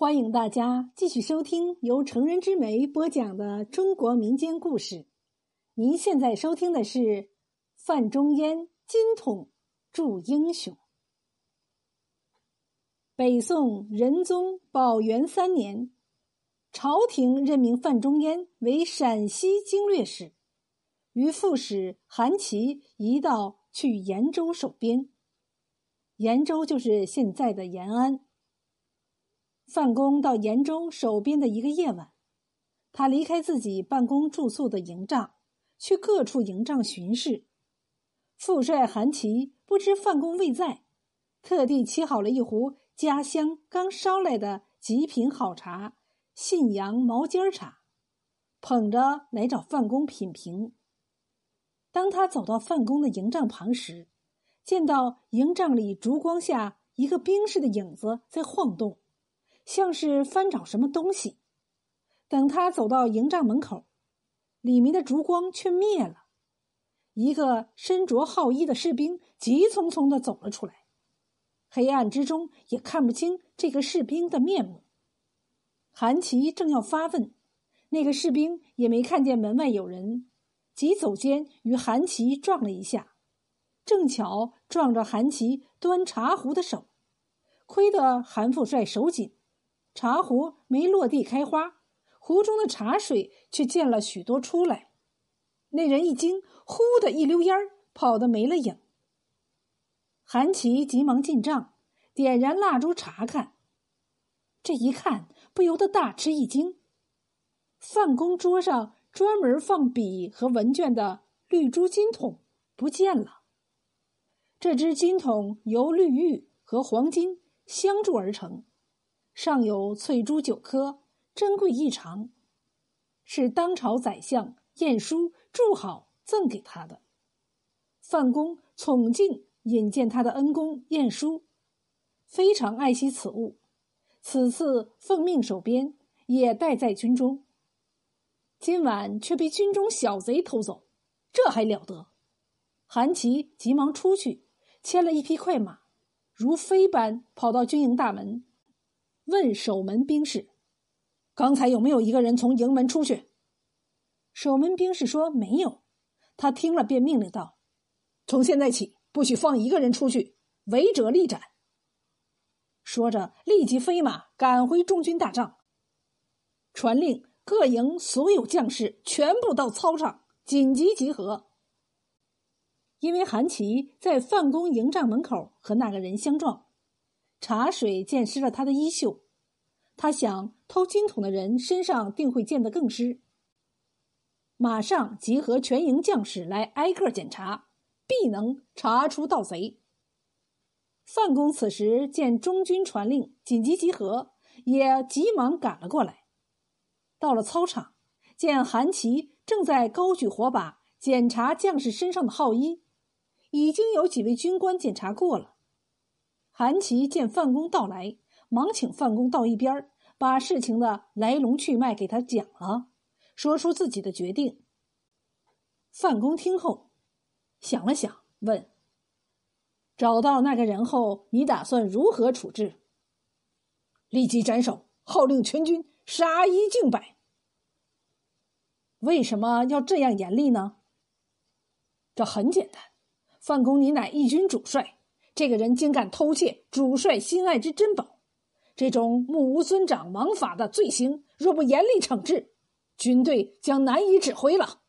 欢迎大家继续收听由成人之美播讲的中国民间故事。您现在收听的是范仲淹《金统铸英雄》。北宋仁宗宝元三年，朝廷任命范仲淹为陕西经略使，与副使韩琦一道去延州守边。延州就是现在的延安。范公到延州守边的一个夜晚，他离开自己办公住宿的营帐，去各处营帐巡视。副帅韩琦不知范公未在，特地沏好了一壶家乡刚烧来的极品好茶——信阳毛尖茶，捧着来找范公品评。当他走到范公的营帐旁时，见到营帐里烛光下一个兵士的影子在晃动。像是翻找什么东西。等他走到营帐门口，里面的烛光却灭了。一个身着号衣的士兵急匆匆的走了出来，黑暗之中也看不清这个士兵的面目。韩琦正要发问，那个士兵也没看见门外有人，急走间与韩琦撞了一下，正巧撞着韩琦端茶壶的手，亏得韩副帅手紧。茶壶没落地开花，壶中的茶水却溅了许多出来。那人一惊，呼的一溜烟儿，跑得没了影。韩琦急忙进帐，点燃蜡烛查看。这一看，不由得大吃一惊：范公桌上专门放笔和文卷的绿珠金筒不见了。这只金筒由绿玉和黄金镶铸而成。上有翠珠九颗，珍贵异常，是当朝宰相晏殊铸好赠给他的。范公宠敬引荐他的恩公晏殊，非常爱惜此物，此次奉命守边，也带在军中。今晚却被军中小贼偷走，这还了得！韩琦急忙出去，牵了一匹快马，如飞般跑到军营大门。问守门兵士：“刚才有没有一个人从营门出去？”守门兵士说：“没有。”他听了便命令道：“从现在起，不许放一个人出去，违者立斩。”说着，立即飞马赶回中军大帐，传令各营所有将士全部到操场紧急集合。因为韩琦在范公营帐门口和那个人相撞。茶水溅湿了他的衣袖，他想偷金桶的人身上定会溅得更湿。马上集合全营将士来挨个检查，必能查出盗贼。范公此时见中军传令紧急集合，也急忙赶了过来。到了操场，见韩琦正在高举火把检查将士身上的号衣，已经有几位军官检查过了。韩琦见范公到来，忙请范公到一边把事情的来龙去脉给他讲了，说出自己的决定。范公听后，想了想，问：“找到那个人后，你打算如何处置？”立即斩首，号令全军杀一儆百。为什么要这样严厉呢？这很简单，范公，你乃义军主帅。这个人竟敢偷窃主帅心爱之珍宝，这种目无尊长、枉法的罪行，若不严厉惩治，军队将难以指挥了。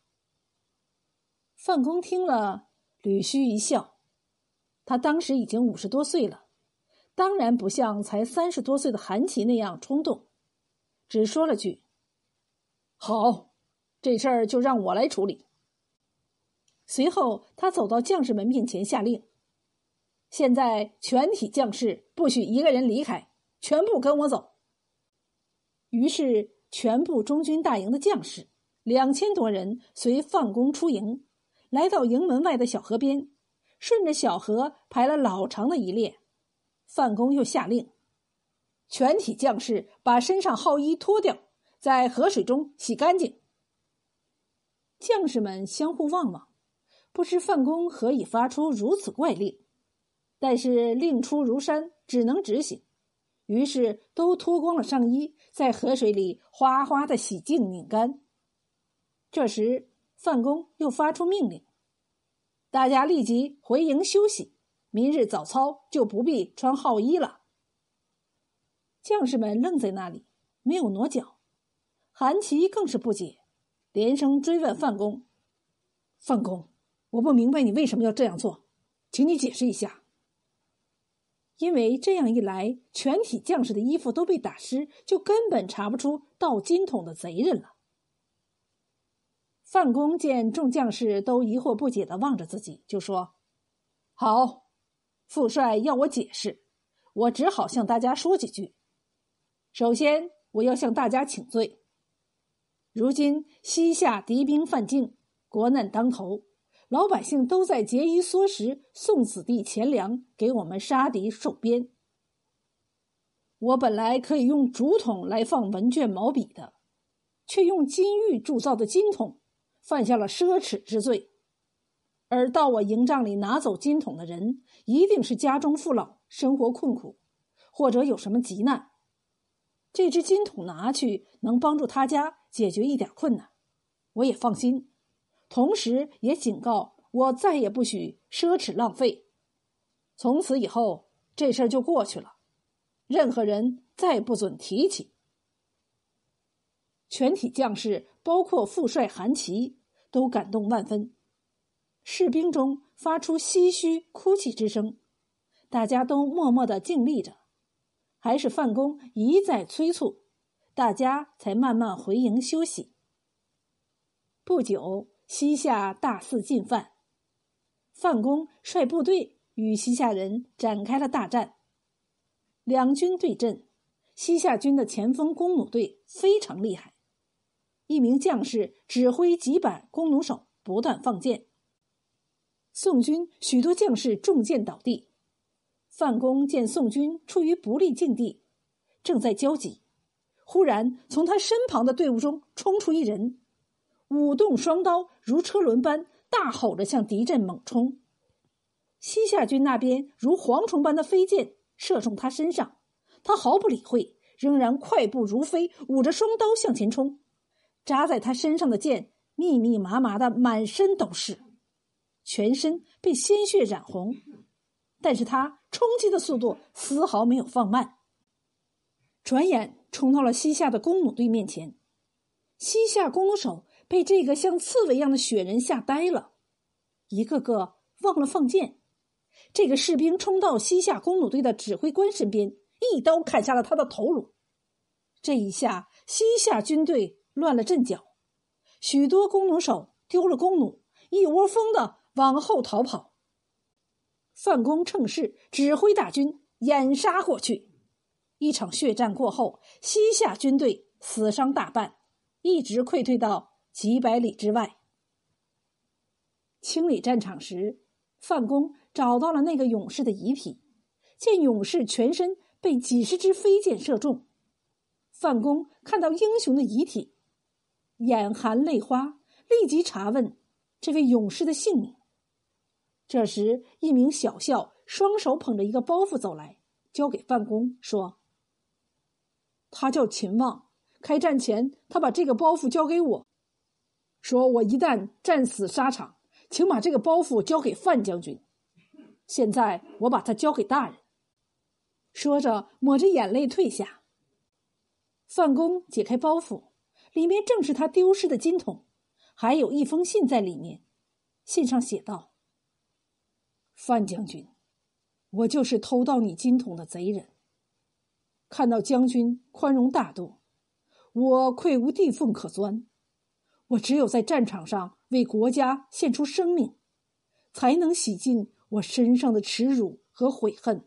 范公听了，捋须一笑。他当时已经五十多岁了，当然不像才三十多岁的韩琦那样冲动，只说了句：“好，这事儿就让我来处理。”随后，他走到将士们面前，下令。现在全体将士不许一个人离开，全部跟我走。于是，全部中军大营的将士两千多人随范公出营，来到营门外的小河边，顺着小河排了老长的一列。范公又下令，全体将士把身上号衣脱掉，在河水中洗干净。将士们相互望望，不知范公何以发出如此怪令。但是令出如山，只能执行。于是都脱光了上衣，在河水里哗哗的洗净拧干。这时，范公又发出命令：“大家立即回营休息，明日早操就不必穿号衣了。”将士们愣在那里，没有挪脚。韩琦更是不解，连声追问范公：“范公，我不明白你为什么要这样做，请你解释一下。”因为这样一来，全体将士的衣服都被打湿，就根本查不出盗金桶的贼人了。范公见众将士都疑惑不解的望着自己，就说：“好，副帅要我解释，我只好向大家说几句。”首先，我要向大家请罪。如今西夏敌兵犯境，国难当头，老百姓都在节衣缩食，送子弟钱粮给我们杀敌戍边。我本来可以用竹筒来放文卷毛笔的，却用金玉铸造的金筒，犯下了奢侈之罪。而到我营帐里拿走金筒的人，一定是家中父老，生活困苦，或者有什么急难。这只金桶拿去能帮助他家解决一点困难，我也放心。同时也警告我再也不许奢侈浪费。从此以后，这事儿就过去了，任何人再不准提起。全体将士，包括副帅韩琦，都感动万分。士兵中发出唏嘘、哭泣之声，大家都默默的静立着。还是范公一再催促，大家才慢慢回营休息。不久，西夏大肆进犯，范公率部队与西夏人展开了大战。两军对阵，西夏军的前锋弓弩队非常厉害，一名将士指挥几百弓弩手不断放箭，宋军许多将士中箭倒地。范公见宋军处于不利境地，正在焦急，忽然从他身旁的队伍中冲出一人，舞动双刀如车轮般，大吼着向敌阵猛冲。西夏军那边如蝗虫般的飞箭射中他身上，他毫不理会，仍然快步如飞，舞着双刀向前冲。扎在他身上的箭密密麻麻的，满身都是，全身被鲜血染红。但是他冲击的速度丝毫没有放慢，转眼冲到了西夏的弓弩队面前。西夏弓弩手被这个像刺猬一样的雪人吓呆了，一个个忘了放箭。这个士兵冲到西夏弓弩队的指挥官身边，一刀砍下了他的头颅。这一下，西夏军队乱了阵脚，许多弓弩手丢了弓弩，一窝蜂的往后逃跑。范公趁势指挥大军掩杀过去。一场血战过后，西夏军队死伤大半，一直溃退到几百里之外。清理战场时，范公找到了那个勇士的遗体，见勇士全身被几十支飞箭射中。范公看到英雄的遗体，眼含泪花，立即查问这位勇士的姓名。这时，一名小校双手捧着一个包袱走来，交给范公说：“他叫秦望。开战前，他把这个包袱交给我，说我一旦战死沙场，请把这个包袱交给范将军。现在我把它交给大人。”说着，抹着眼泪退下。范公解开包袱，里面正是他丢失的金桶，还有一封信在里面。信上写道。范将军，我就是偷盗你金桶的贼人。看到将军宽容大度，我愧无地缝可钻。我只有在战场上为国家献出生命，才能洗尽我身上的耻辱和悔恨。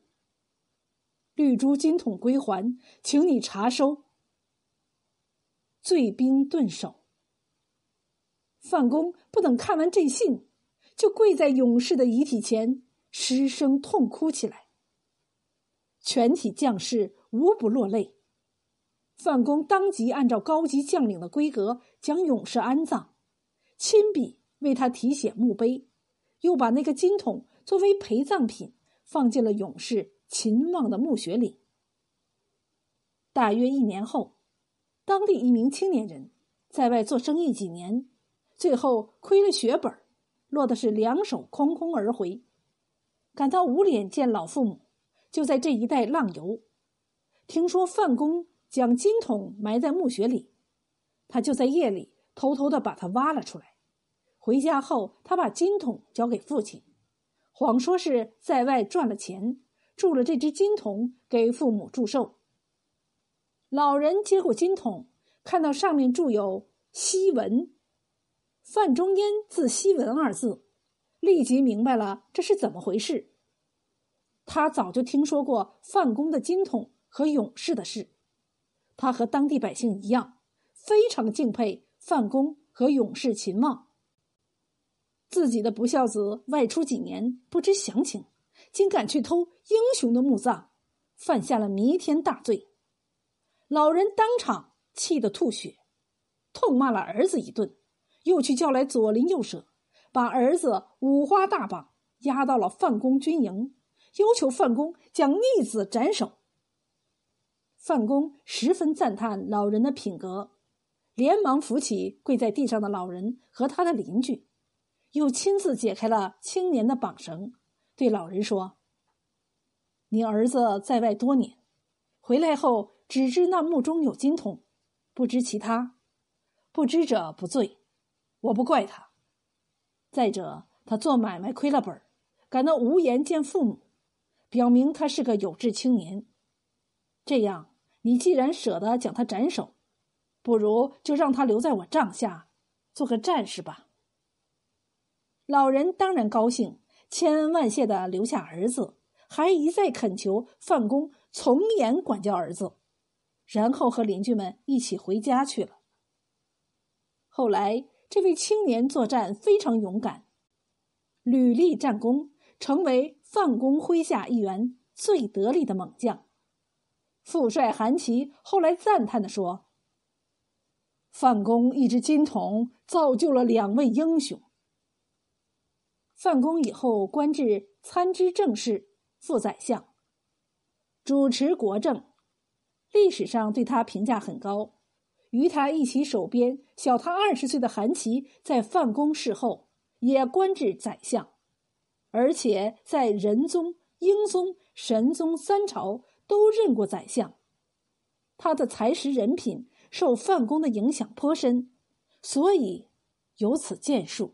绿珠金筒归还，请你查收。醉兵顿首。范公不等看完这信，就跪在勇士的遗体前。失声痛哭起来，全体将士无不落泪。范公当即按照高级将领的规格将勇士安葬，亲笔为他题写墓碑，又把那个金桶作为陪葬品放进了勇士秦望的墓穴里。大约一年后，当地一名青年人在外做生意几年，最后亏了血本，落的是两手空空而回，感到无脸见老父母，就在这一带浪游。听说范公将金桶埋在墓穴里，他就在夜里偷偷的把它挖了出来。回家后，他把金桶交给父亲，谎说是在外赚了钱，铸了这只金桶给父母祝寿。老人接过金桶，看到上面铸有“西文”，范仲淹字西文二字，立即明白了这是怎么回事。他早就听说过范公的金桶和勇士的事，他和当地百姓一样，非常敬佩范公和勇士秦望。自己的不孝子外出几年，不知详情，竟敢去偷英雄的墓葬，犯下了弥天大罪。老人当场气得吐血，痛骂了儿子一顿，又去叫来左邻右舍，把儿子五花大绑，押到了范公军营，要求范公将逆子斩首。范公十分赞叹老人的品格，连忙扶起跪在地上的老人和他的邻居。又亲自解开了青年的绑绳，对老人说：“你儿子在外多年，回来后只知那墓中有金桶，不知其他。不知者不罪，我不怪他。再者，他做买卖亏了本感到无颜见父母，表明他是个有志青年。这样，你既然舍得将他斩首，不如就让他留在我帐下，做个战士吧。”老人当然高兴，千恩万谢的留下儿子，还一再恳求范公从严管教儿子，然后和邻居们一起回家去了。后来，这位青年作战非常勇敢，屡立战功，成为范公麾下一员最得力的猛将。副帅韩琦后来赞叹的说：“范公一只金童，造就了两位英雄。”范公以后官至参知政事、副宰相，主持国政，历史上对他评价很高。与他一起守边、小他二十岁的韩琦，在范公事后也官至宰相，而且在仁宗、英宗、神宗三朝都任过宰相。他的才识、人品受范公的影响颇深，所以有此建树。